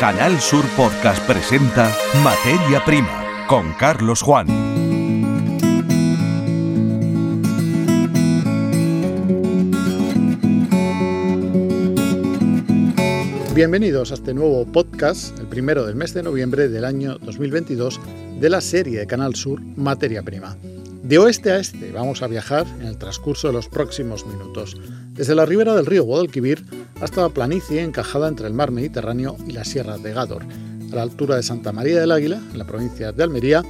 Canal Sur Podcast presenta Materia Prima con Carlos Juan. Bienvenidos a este nuevo podcast, el primero del mes de noviembre del año 2022 de la serie de Canal Sur Materia Prima. De oeste a este vamos a viajar en el transcurso de los próximos minutos, desde la ribera del río Guadalquivir hasta la planicie encajada entre el mar Mediterráneo y la sierra de Gádor, a la altura de Santa María del Águila, en la provincia de Almería,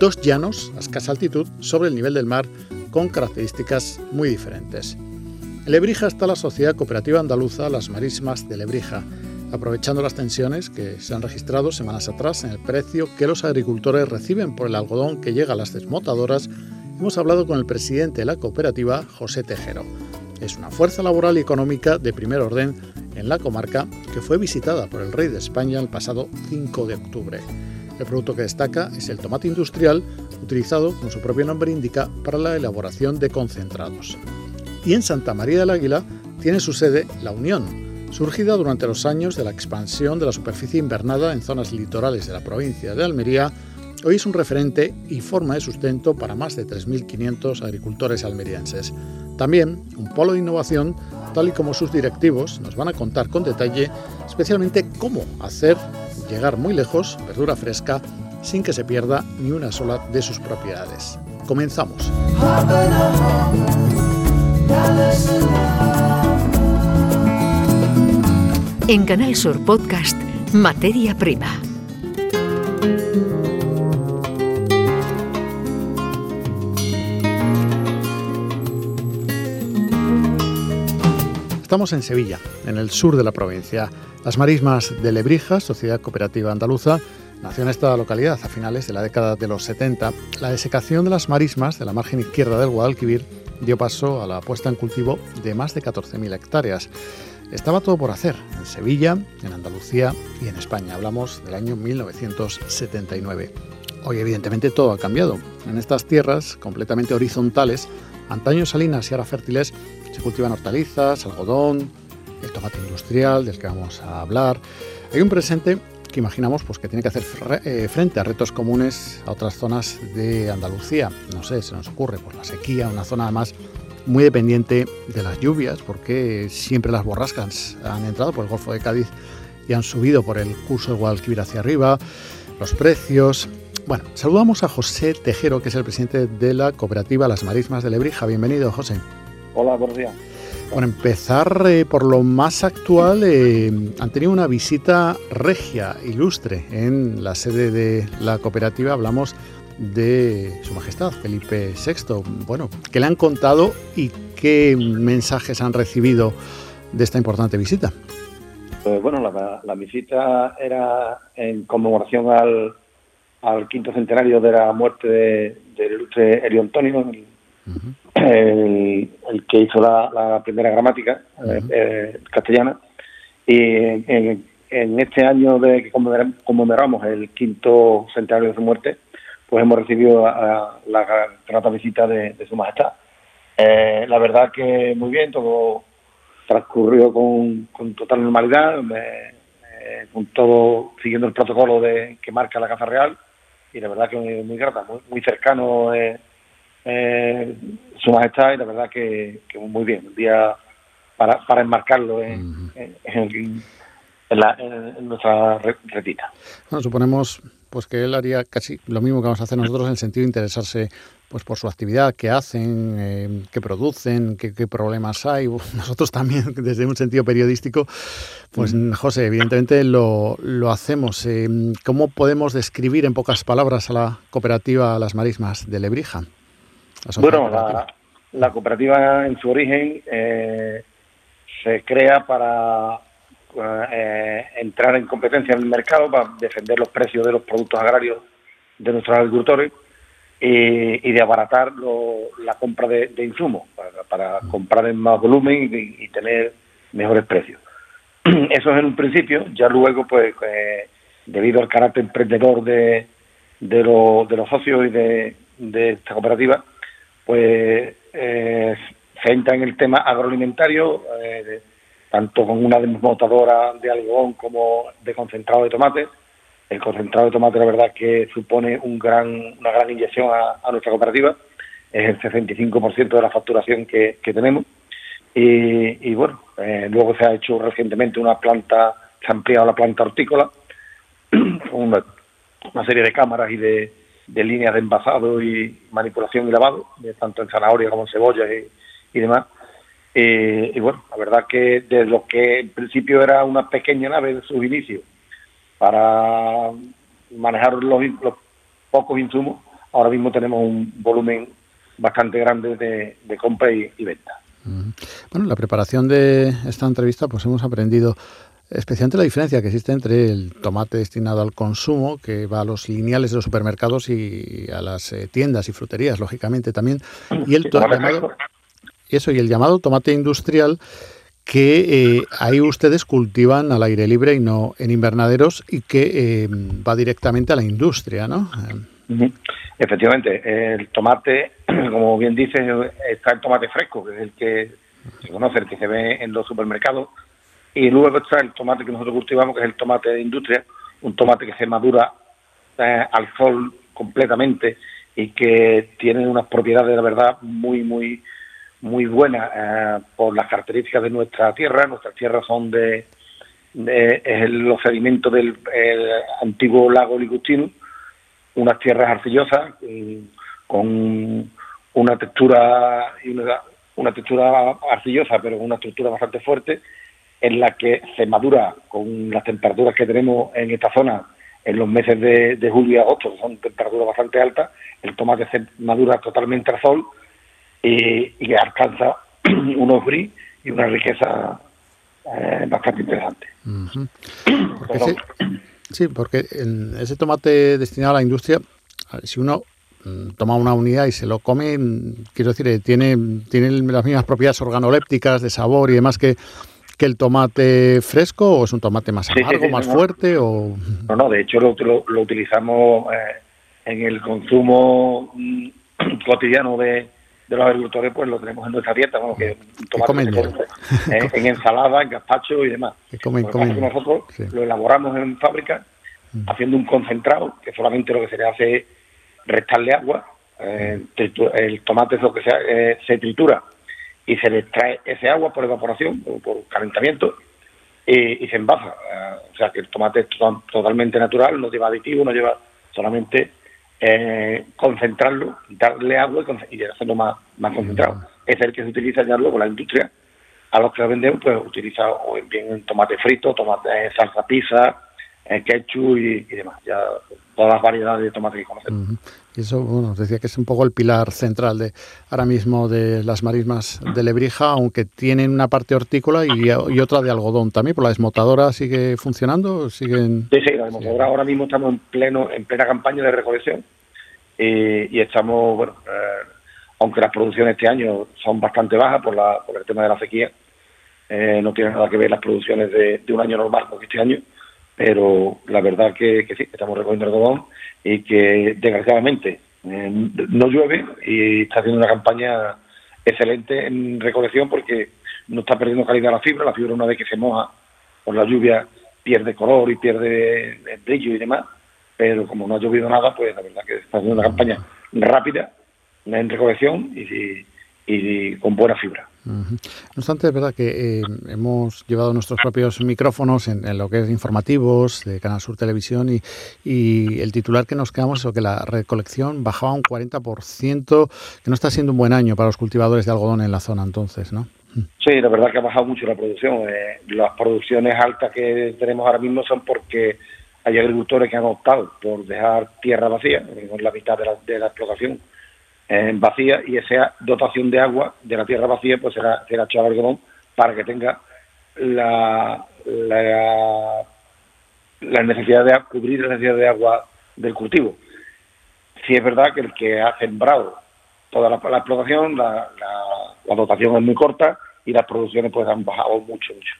dos llanos a escasa altitud sobre el nivel del mar con características muy diferentes. En Lebrija está la Sociedad Cooperativa Andaluza Las Marismas de Lebrija, aprovechando las tensiones que se han registrado semanas atrás en el precio que los agricultores reciben por el algodón que llega a las desmotadoras hemos hablado con el presidente de la cooperativa, José Tejero. Es una fuerza laboral y económica de primer orden en la comarca que fue visitada por el rey de España el pasado 5 de octubre. El producto que destaca es el tomate industrial, utilizado, como su propio nombre indica, para la elaboración de concentrados. Y en Santa María del Águila tiene su sede La Unión, surgida durante los años de la expansión de la superficie invernada en zonas litorales de la provincia de Almería Hoy es un referente y forma de sustento para más de 3.500 agricultores almerienses. También un polo de innovación, tal y como sus directivos nos van a contar con detalle, especialmente cómo hacer llegar muy lejos verdura fresca sin que se pierda ni una sola de sus propiedades. Comenzamos. En Canal Sur Podcast, Materia Prima. Estamos en Sevilla, en el sur de la provincia. Las Marismas de Lebrija, Sociedad Cooperativa Andaluza, nació en esta localidad a finales de la década de los 70. La desecación de las marismas de la margen izquierda del Guadalquivir dio paso a la puesta en cultivo de más de 14.000 hectáreas. Estaba todo por hacer en Sevilla, en Andalucía y en España. Hablamos del año 1979. Hoy evidentemente todo ha cambiado. En estas tierras completamente horizontales, antaño salinas y ahora fértiles, se cultivan hortalizas, algodón, el tomate industrial del que vamos a hablar. Hay un presente que imaginamos pues, que tiene que hacer eh, frente a retos comunes a otras zonas de Andalucía. No sé, se nos ocurre por la sequía, una zona además muy dependiente de las lluvias, porque siempre las borrascas han entrado por el Golfo de Cádiz y han subido por el curso del Guadalquivir hacia arriba, los precios. Bueno, saludamos a José Tejero, que es el presidente de la cooperativa Las Marismas de Lebrija. Bienvenido, José. Hola, buenos días. Bueno, empezar eh, por lo más actual, eh, han tenido una visita regia, ilustre, en la sede de la cooperativa. Hablamos de Su Majestad Felipe VI. Bueno, ¿qué le han contado y qué mensajes han recibido de esta importante visita? Pues bueno, la, visita era en conmemoración al, quinto centenario de la muerte del ilustre Elio Antonio, el, que hizo la, primera gramática eh, eh, castellana. Y en, este año de que conmemoramos el quinto centenario de su muerte, pues hemos recibido la grata visita de, Su Majestad. Eh, la verdad que muy bien, todo transcurrió con, total normalidad, con todo siguiendo el protocolo de que marca la Casa Real y la verdad que muy, muy grata, muy, cercano eh, su majestad y la verdad que, muy bien, un día para, para enmarcarlo en, en, nuestra retita. Bueno, suponemos pues que él haría casi lo mismo que vamos a hacer nosotros en el sentido de interesarse pues por su actividad, qué hacen, eh, qué producen, qué, problemas hay. Nosotros también, desde un sentido periodístico, pues José, evidentemente lo, lo hacemos. Eh, ¿Cómo podemos describir en pocas palabras a la cooperativa Las Marismas de Lebrija? Bueno, la, cooperativa en su origen eh, se crea para eh, entrar en competencia en el mercado, para defender los precios de los productos agrarios de nuestros agricultores y, de abaratar la compra de, insumos, para, comprar en más volumen y, tener mejores precios. Eso es en un principio, ya luego, pues, eh, debido al carácter emprendedor de, de, de los socios y de, de esta cooperativa, pues eh, se entra en el tema agroalimentario, eh, tanto con una desmotadora de algodón como de concentrado de tomate. El concentrado de tomate, la verdad, que supone un gran, una gran inyección a, nuestra cooperativa. Es el 65% de la facturación que, tenemos. Y, bueno, eh, luego se ha hecho recientemente una planta, se ha ampliado la planta hortícola, con una, serie de cámaras y de, líneas de envasado y manipulación y lavado, tanto en zanahoria como en cebolla y demás eh, y bueno, la verdad que de lo que en principio era una pequeña nave en sus inicios para manejar los, pocos insumos, ahora mismo tenemos un volumen bastante grande de, compra y, venta. Bueno, en la preparación de esta entrevista pues hemos aprendido especialmente la diferencia que existe entre el tomate destinado al consumo, que va a los lineales de los supermercados y a las eh, tiendas y fruterías, lógicamente también, y el tomate eso, y el llamado tomate industrial, que eh, ahí ustedes cultivan al aire libre y no en invernaderos y que eh, va directamente a la industria, ¿no? Efectivamente, el tomate, como bien dices, está el tomate fresco, que es el que se conoce, el que se ve en los supermercados, y luego está el tomate que nosotros cultivamos, que es el tomate de industria, un tomate que se madura eh, al sol completamente y que tiene unas propiedades, la verdad, muy, muy muy buena eh, por las características de nuestra tierra. Nuestras tierras son de, es los sedimentos del antiguo lago Ligustino, unas tierras arcillosas con una textura una, textura arcillosa, pero con una estructura bastante fuerte, en la que se madura con las temperaturas que tenemos en esta zona en los meses de, de julio y agosto, que son temperaturas bastante altas, el tomate se madura totalmente al sol y, alcanza unos bris y una riqueza eh, bastante interesante. sí, porque en ese tomate destinado a la industria, si uno mm, toma una unidad y se lo come, mm, quiero decir, eh, tiene, tiene las mismas propiedades organolépticas de sabor y demás que, que el tomate fresco o es un tomate más amargo, más fuerte o no no de hecho lo, lo, utilizamos eh, en el consumo mm, cotidiano de, de los agricultores, pues lo tenemos en nuestra dieta, bueno, que tomate en, en, ensalada, en gazpacho y demás. nosotros lo elaboramos en fábrica mm. haciendo un concentrado, que solamente lo que se le hace es restarle agua, eh, el tomate es lo que se, eh, se tritura y se le extrae ese agua por evaporación, por, por calentamiento, y, se envasa. Eh, o sea que el tomate es totalmente natural, no lleva aditivo, no lleva solamente eh, concentrarlo, darle agua y, hacerlo más, más concentrado. Es el que se utiliza ya luego la industria. A los que lo vendemos, pues utiliza o bien tomate frito, tomate salsa pizza, eh, ketchup y, demás. Ya todas las variedades de tomate que conocemos. Y eso, bueno, decía que es un poco el pilar central de ahora mismo de las marismas de Lebrija, aunque tienen una parte hortícola y, otra de algodón también. ¿Por la desmotadora sigue funcionando? ¿Siguen... Sí, sí, la desmotadora ahora mismo estamos en pleno en plena campaña de recolección y, estamos, bueno, eh, aunque las producciones este año son bastante bajas por, la, por el tema de la sequía, eh, no tiene nada que ver las producciones de, un año normal con este año, pero la verdad que, sí, estamos recogiendo algodón y que desgraciadamente eh, no llueve y está haciendo una campaña excelente en recolección porque no está perdiendo calidad la fibra, la fibra una vez que se moja por la lluvia pierde color y pierde brillo y demás, pero como no ha llovido nada, pues la verdad que está haciendo una campaña rápida en recolección y con buena fibra. No obstante, es verdad que eh, hemos llevado nuestros propios micrófonos en, lo que es informativos de Canal Sur Televisión y, el titular que nos quedamos es que la recolección bajaba un 40%, que no está siendo un buen año para los cultivadores de algodón en la zona entonces, ¿no? Sí, la verdad que ha bajado mucho la producción. Eh, las producciones altas que tenemos ahora mismo son porque hay agricultores que han optado por dejar tierra vacía, la mitad de la, de la explotación en vacía y esa dotación de agua de la tierra vacía pues será, será echada algodón para que tenga la, la, necesidad de cubrir la necesidad de agua del cultivo. Si es verdad que el que ha sembrado toda la, explotación, la, la, dotación es muy corta y las producciones pues han bajado mucho, mucho.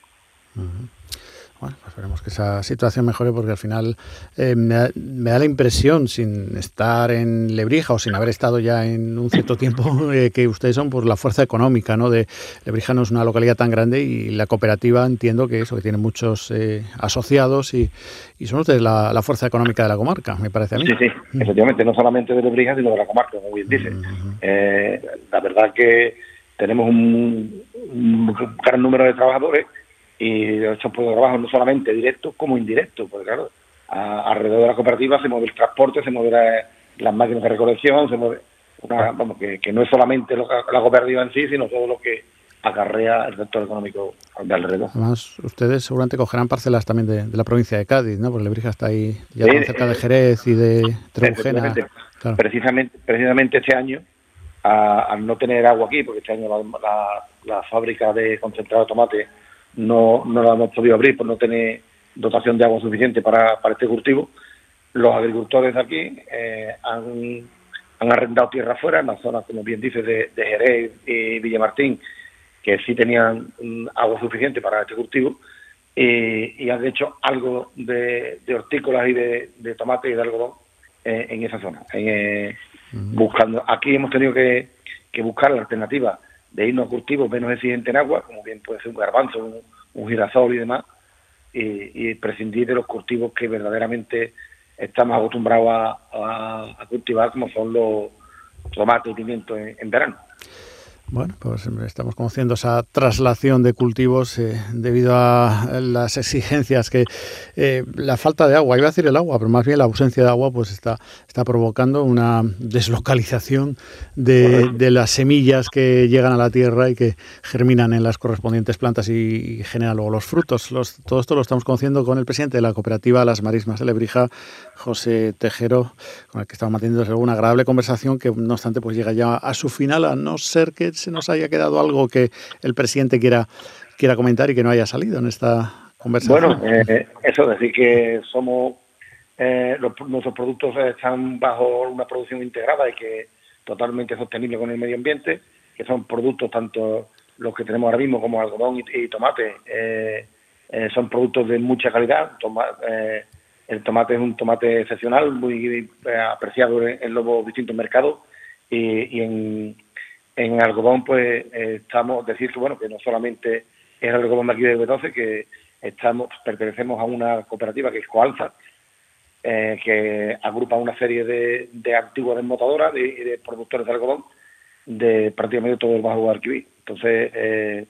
Bueno, pues esperemos que esa situación mejore porque al final eh, me, da, la impresión, sin estar en Lebrija o sin haber estado ya en un cierto tiempo, eh, que ustedes son por la fuerza económica, ¿no? De Lebrija no es una localidad tan grande y la cooperativa entiendo que eso, que tiene muchos eh, asociados y, son ustedes la, fuerza económica de la comarca, me parece a mí. Sí, sí, mm. efectivamente, no solamente de Lebrija, sino de la comarca, como bien dice. Mm, la verdad que tenemos un, un gran número de trabajadores y estos puestos de trabajo no solamente directos como indirectos, porque claro, alrededor de la cooperativa se mueve el transporte, se mueve las máquinas de recolección, se mueve, vamos, que, no es solamente la cooperativa en sí, sino todo lo que acarrea el sector económico de alrededor. Además, ustedes seguramente cogerán parcelas también de, la provincia de Cádiz, ¿no? Porque Lebrija está ahí ya cerca de eh, Jerez y de Trebujena. Precisamente, precisamente este año, al no tener agua aquí, porque este año la, la fábrica de concentrado de tomate no, no la hemos podido abrir por no tener dotación de agua suficiente para, para este cultivo. Los agricultores de aquí eh, han, han, arrendado tierra afuera, en las zonas, como bien dice, de, de Jerez y Villamartín, que sí tenían mm, agua suficiente para este cultivo, y, han hecho algo de, hortícolas y de, de tomate y de algodón eh, en esa zona. Eh, buscando Aquí hemos tenido que, que buscar la alternativa de irnos a cultivos menos exigentes en agua, como bien puede ser un garbanzo, un, girasol y demás, y, prescindir de los cultivos que verdaderamente estamos acostumbrados a, cultivar, como son los tomates y pimientos en verano. Bueno, pues estamos conociendo esa traslación de cultivos eh, debido a las exigencias que eh, la falta de agua, iba a decir el agua, pero más bien la ausencia de agua, pues está, está provocando una deslocalización de, las semillas que llegan a la tierra y que germinan en las correspondientes plantas y, generan luego los frutos. todo esto lo estamos conociendo con el presidente de la cooperativa Las Marismas de Lebrija, José Tejero, con el que estamos manteniendo una agradable conversación que no obstante pues llega ya a su final, a no ser que se nos haya quedado algo que el presidente quiera, quiera comentar y que no haya salido en esta conversación. Bueno, eh, eso, decir que somos, eh, nuestros productos están bajo una producción integrada y que totalmente sostenible con el medio ambiente, que son productos tanto los que tenemos ahora mismo como algodón y, tomate, eh, son productos de mucha calidad. el tomate es un tomate excepcional, muy apreciado en, los distintos mercados y, y en, en algodón, pues eh, estamos, decir que bueno, que no solamente es algodón de aquí de B12, que estamos, pertenecemos a una cooperativa que es Coalza, eh, que agrupa una serie de, antiguas desmotadoras y de, productores de algodón de prácticamente todo el Bajo Guadalquivir. Entonces, eh,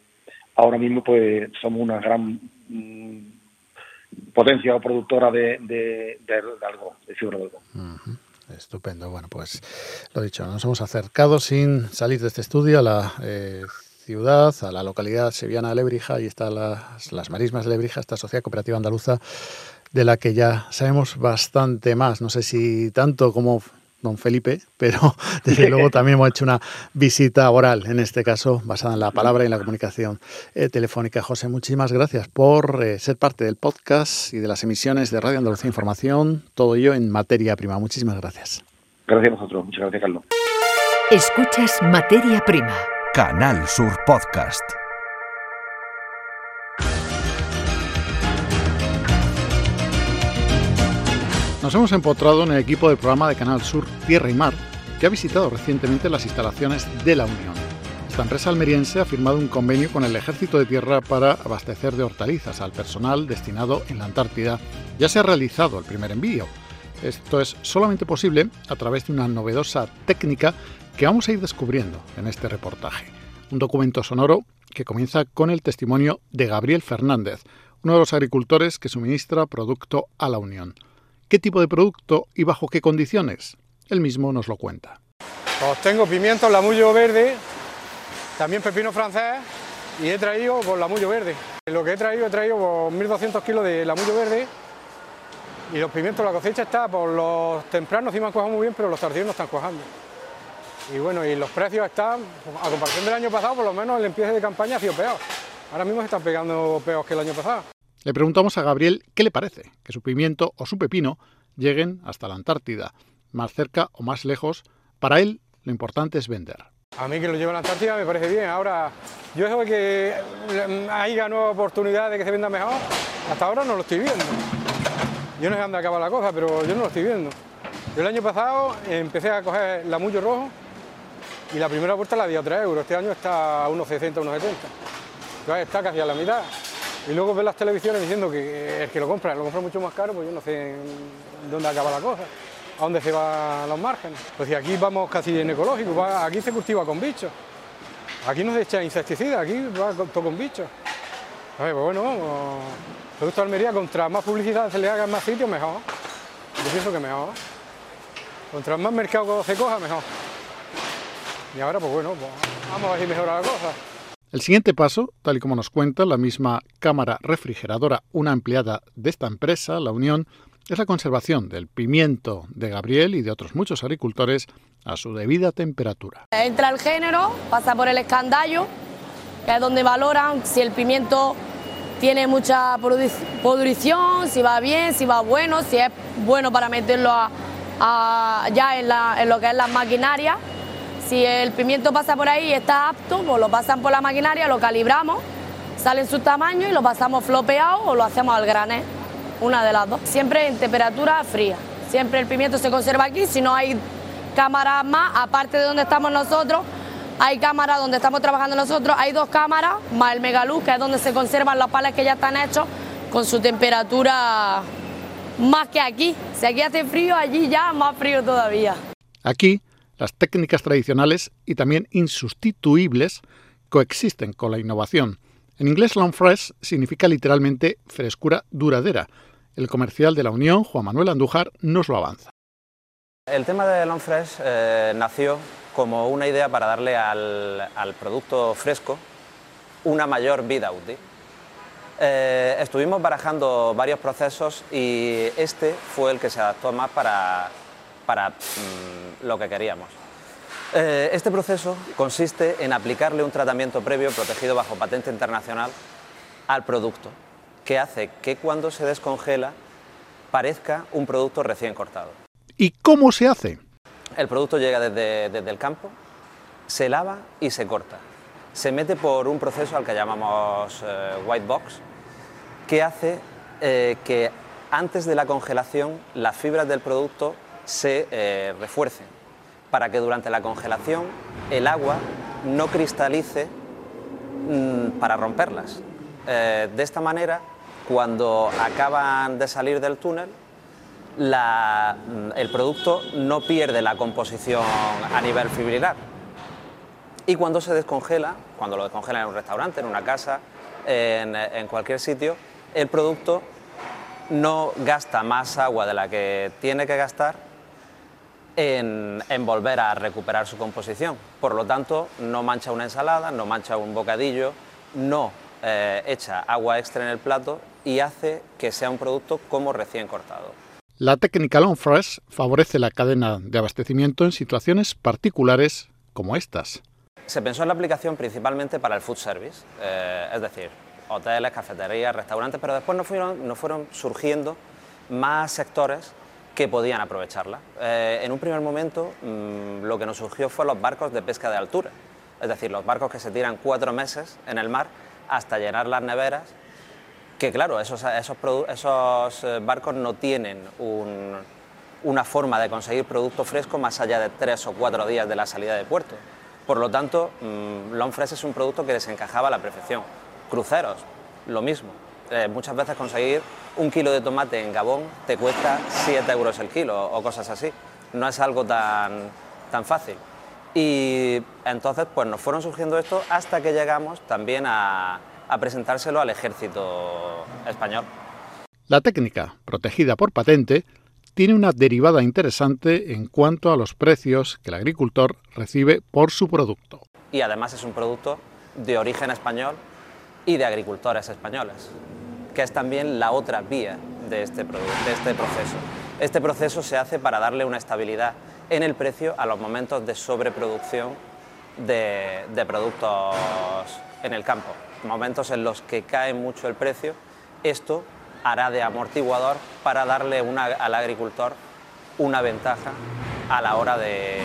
ahora mismo pues somos una gran mm, potencia productora de, de, de, algodón, de fibra de algodón. Estupendo. Bueno, pues lo dicho, nos hemos acercado sin salir de este estudio a la eh, ciudad, a la localidad sevillana de Lebrija, y está las, las Marismas de Lebrija, esta sociedad cooperativa andaluza de la que ya sabemos bastante más. No sé si tanto como don Felipe, pero desde luego también hemos hecho una visita oral, en este caso basada en la palabra y en la comunicación eh, telefónica. José, muchísimas gracias por eh, ser parte del podcast y de las emisiones de Radio Andalucía Información, todo ello en materia prima. Muchísimas gracias. Gracias a vosotros, muchas gracias, Carlos. Escuchas Materia Prima. Canal Sur Podcast. Nos hemos empotrado en el equipo del programa de Canal Sur Tierra y Mar, que ha visitado recientemente las instalaciones de la Unión. Esta empresa almeriense ha firmado un convenio con el Ejército de Tierra para abastecer de hortalizas al personal destinado en la Antártida. Ya se ha realizado el primer envío. Esto es solamente posible a través de una novedosa técnica que vamos a ir descubriendo en este reportaje. Un documento sonoro que comienza con el testimonio de Gabriel Fernández, uno de los agricultores que suministra producto a la Unión qué tipo de producto y bajo qué condiciones. Él mismo nos lo cuenta. Pues tengo pimiento lamullo verde, también pepino francés y he traído pues, lamullo verde. Lo que he traído, he traído 1.200 pues, kilos de lamullo verde y los pimientos, la cosecha está por los tempranos sí me han cuajado muy bien, pero los tardíos no están cuajando. Y bueno, y los precios están, a comparación del año pasado, por lo menos el empiece de campaña ha sido peor. Ahora mismo se están pegando peor que el año pasado. Le preguntamos a Gabriel qué le parece que su pimiento o su pepino lleguen hasta la Antártida, más cerca o más lejos. Para él, lo importante es vender. A mí que lo lleve a la Antártida me parece bien. Ahora, yo de que haya nueva oportunidad de que se venda mejor, hasta ahora no lo estoy viendo. Yo no sé dónde acaba la cosa, pero yo no lo estoy viendo. Yo el año pasado empecé a coger la Mullo Rojo y la primera vuelta la di a 3 euros. Este año está a unos 60, unos 70. Está casi a la mitad. Y luego ver las televisiones diciendo que el que lo compra, lo compra mucho más caro, pues yo no sé dónde acaba la cosa, a dónde se van los márgenes. Pues si aquí vamos casi en ecológico, aquí se cultiva con bichos. Aquí no se echa insecticida, aquí va todo con bichos. pues bueno, Producto de Almería, contra más publicidad se le haga en más sitios, mejor. Yo pienso que mejor. Contra más mercado se coja, mejor. Y ahora, pues bueno, pues vamos a ver si mejora la cosa. El siguiente paso, tal y como nos cuenta la misma cámara refrigeradora, una empleada de esta empresa, La Unión, es la conservación del pimiento de Gabriel y de otros muchos agricultores a su debida temperatura. Entra el género, pasa por el escandallo, que es donde valoran si el pimiento tiene mucha pudrición, si va bien, si va bueno, si es bueno para meterlo ya en, en lo que es la maquinaria si el pimiento pasa por ahí y está apto, pues lo pasan por la maquinaria, lo calibramos, sale en su tamaño y lo pasamos flopeado o lo hacemos al granel, una de las dos. Siempre en temperatura fría. Siempre el pimiento se conserva aquí, si no hay cámaras más, aparte de donde estamos nosotros, hay cámaras donde estamos trabajando nosotros, hay dos cámaras, más el megaluz, que es donde se conservan los pales que ya están hechos, con su temperatura más que aquí. Si aquí hace frío, allí ya más frío todavía. Aquí las técnicas tradicionales y también insustituibles coexisten con la innovación. En inglés, long fresh significa literalmente frescura duradera. El comercial de la Unión, Juan Manuel Andújar, nos lo avanza. El tema de long fresh eh, nació como una idea para darle al, producto fresco una mayor vida útil. Eh, estuvimos barajando varios procesos y este fue el que se adaptó más para para mm, lo que queríamos. Eh, este proceso consiste en aplicarle un tratamiento previo protegido bajo patente internacional al producto, que hace que cuando se descongela parezca un producto recién cortado. ¿Y cómo se hace? El producto llega desde, el campo, se lava y se corta. Se mete por un proceso al que llamamos eh, white box, que hace eh, que antes de la congelación las fibras del producto se eh, refuercen para que durante la congelación el agua no cristalice mm, para romperlas. Eh, de esta manera, cuando acaban de salir del túnel, mm, el producto no pierde la composición a nivel fibrilar. Y cuando se descongela, cuando lo descongelan en un restaurante, en una casa, en cualquier sitio, el producto no gasta más agua de la que tiene que gastar en, volver a recuperar su composición. Por lo tanto, no mancha una ensalada, no mancha un bocadillo, no eh, echa agua extra en el plato y hace que sea un producto como recién cortado. La técnica Long Fresh favorece la cadena de abastecimiento en situaciones particulares como estas. Se pensó en la aplicación principalmente para el food service, eh, es decir, hoteles, cafeterías, restaurantes, pero después nos fueron, nos fueron surgiendo más sectores que podían aprovecharla. Eh, en un primer momento mm, lo que nos surgió fue los barcos de pesca de altura, es decir, los barcos que se tiran cuatro meses en el mar hasta llenar las neveras, que claro, esos, esos, esos eh, barcos no tienen una forma de conseguir producto fresco más allá de tres o cuatro días de la salida de puerto. Por lo tanto, mmm, Long Fresh es un producto que les encajaba a la perfección. Cruceros, lo mismo. Eh, muchas veces conseguir un kilo de tomate en Gabón te cuesta 7 euros el kilo o cosas así. No es algo tan, tan fácil. Y entonces pues nos fueron surgiendo esto hasta que llegamos también a, a presentárselo al ejército español. La técnica, protegida por patente, tiene una derivada interesante en cuanto a los precios que el agricultor recibe por su producto. Y además es un producto de origen español y de agricultores españoles que es también la otra vía de este, de este proceso. Este proceso se hace para darle una estabilidad en el precio a los momentos de sobreproducción de, productos en el campo, momentos en los que cae mucho el precio. Esto hará de amortiguador para darle al agricultor una ventaja a la hora de,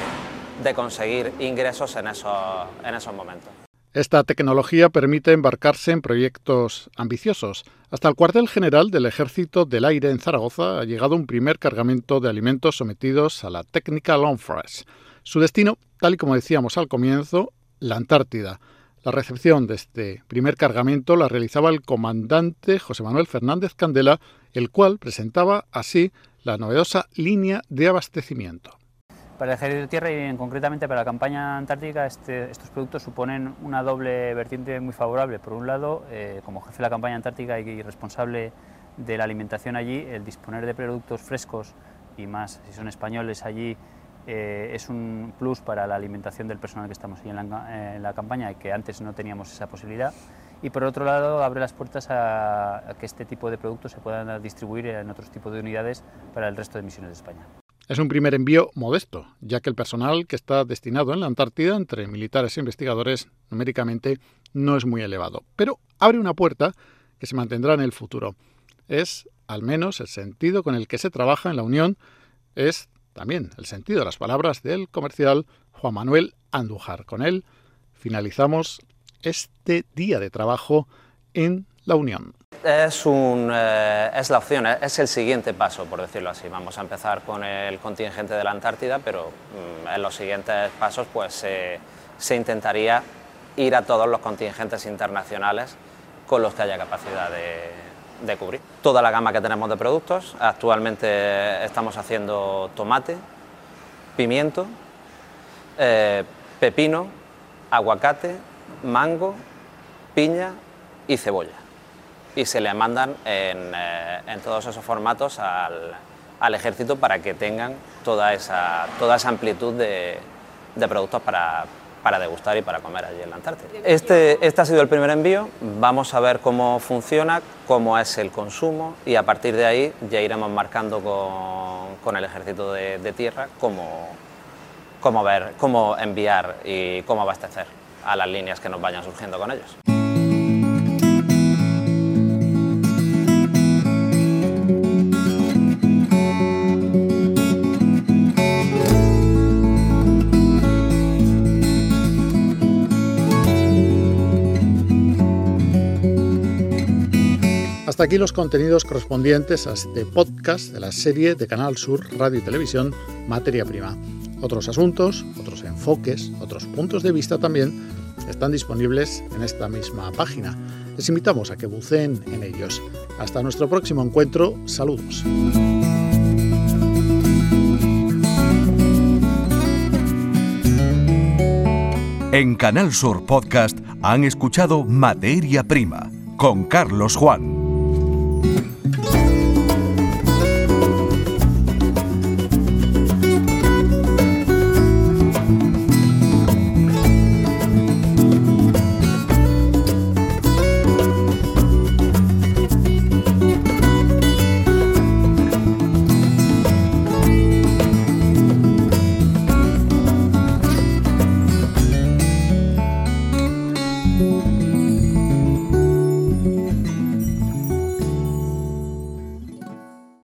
de conseguir ingresos en esos, en esos momentos. Esta tecnología permite embarcarse en proyectos ambiciosos. Hasta el cuartel general del Ejército del Aire en Zaragoza ha llegado un primer cargamento de alimentos sometidos a la técnica Long Fresh. Su destino, tal y como decíamos al comienzo, la Antártida. La recepción de este primer cargamento la realizaba el comandante José Manuel Fernández Candela, el cual presentaba así la novedosa línea de abastecimiento. Para el Ejército de Tierra y concretamente para la campaña antártica, este, estos productos suponen una doble vertiente muy favorable. Por un lado, eh, como jefe de la campaña antártica y responsable de la alimentación allí, el disponer de productos frescos y más si son españoles allí eh, es un plus para la alimentación del personal que estamos allí en la, campaña y que antes no teníamos esa posibilidad. Y por otro lado, abre las puertas a que este tipo de productos se puedan distribuir en otros tipos de unidades para el resto de misiones de España. Es un primer envío modesto, ya que el personal que está destinado en la Antártida, entre militares e investigadores, numéricamente no es muy elevado, pero abre una puerta que se mantendrá en el futuro. Es, al menos, el sentido con el que se trabaja en la Unión, es también el sentido de las palabras del comercial Juan Manuel Andújar. Con él finalizamos este día de trabajo en la Unión. Es, eh, la opción, es el siguiente paso, por decirlo así. Vamos a empezar con el contingente de la Antártida, pero mm, en los siguientes pasos pues, eh, se intentaría ir a todos los contingentes internacionales con los que haya capacidad de, de cubrir. Toda la gama que tenemos de productos, actualmente estamos haciendo tomate, pimiento, eh, pepino, aguacate, mango, piña y cebolla y se le mandan en, eh, en todos esos formatos al, al, ejército para que tengan toda esa, toda esa amplitud de, de productos para, para, degustar y para comer allí en la Antártida. Este, este ha sido el primer envío, vamos a ver cómo funciona, cómo es el consumo y a partir de ahí ya iremos marcando con, con el ejército de, de tierra cómo, cómo, ver, cómo enviar y cómo abastecer a las líneas que nos vayan surgiendo con ellos. Hasta aquí los contenidos correspondientes a este podcast de la serie de Canal Sur Radio y Televisión Materia Prima. Otros asuntos, otros enfoques, otros puntos de vista también están disponibles en esta misma página. Les invitamos a que buceen en ellos. Hasta nuestro próximo encuentro. Saludos. En Canal Sur Podcast han escuchado Materia Prima con Carlos Juan.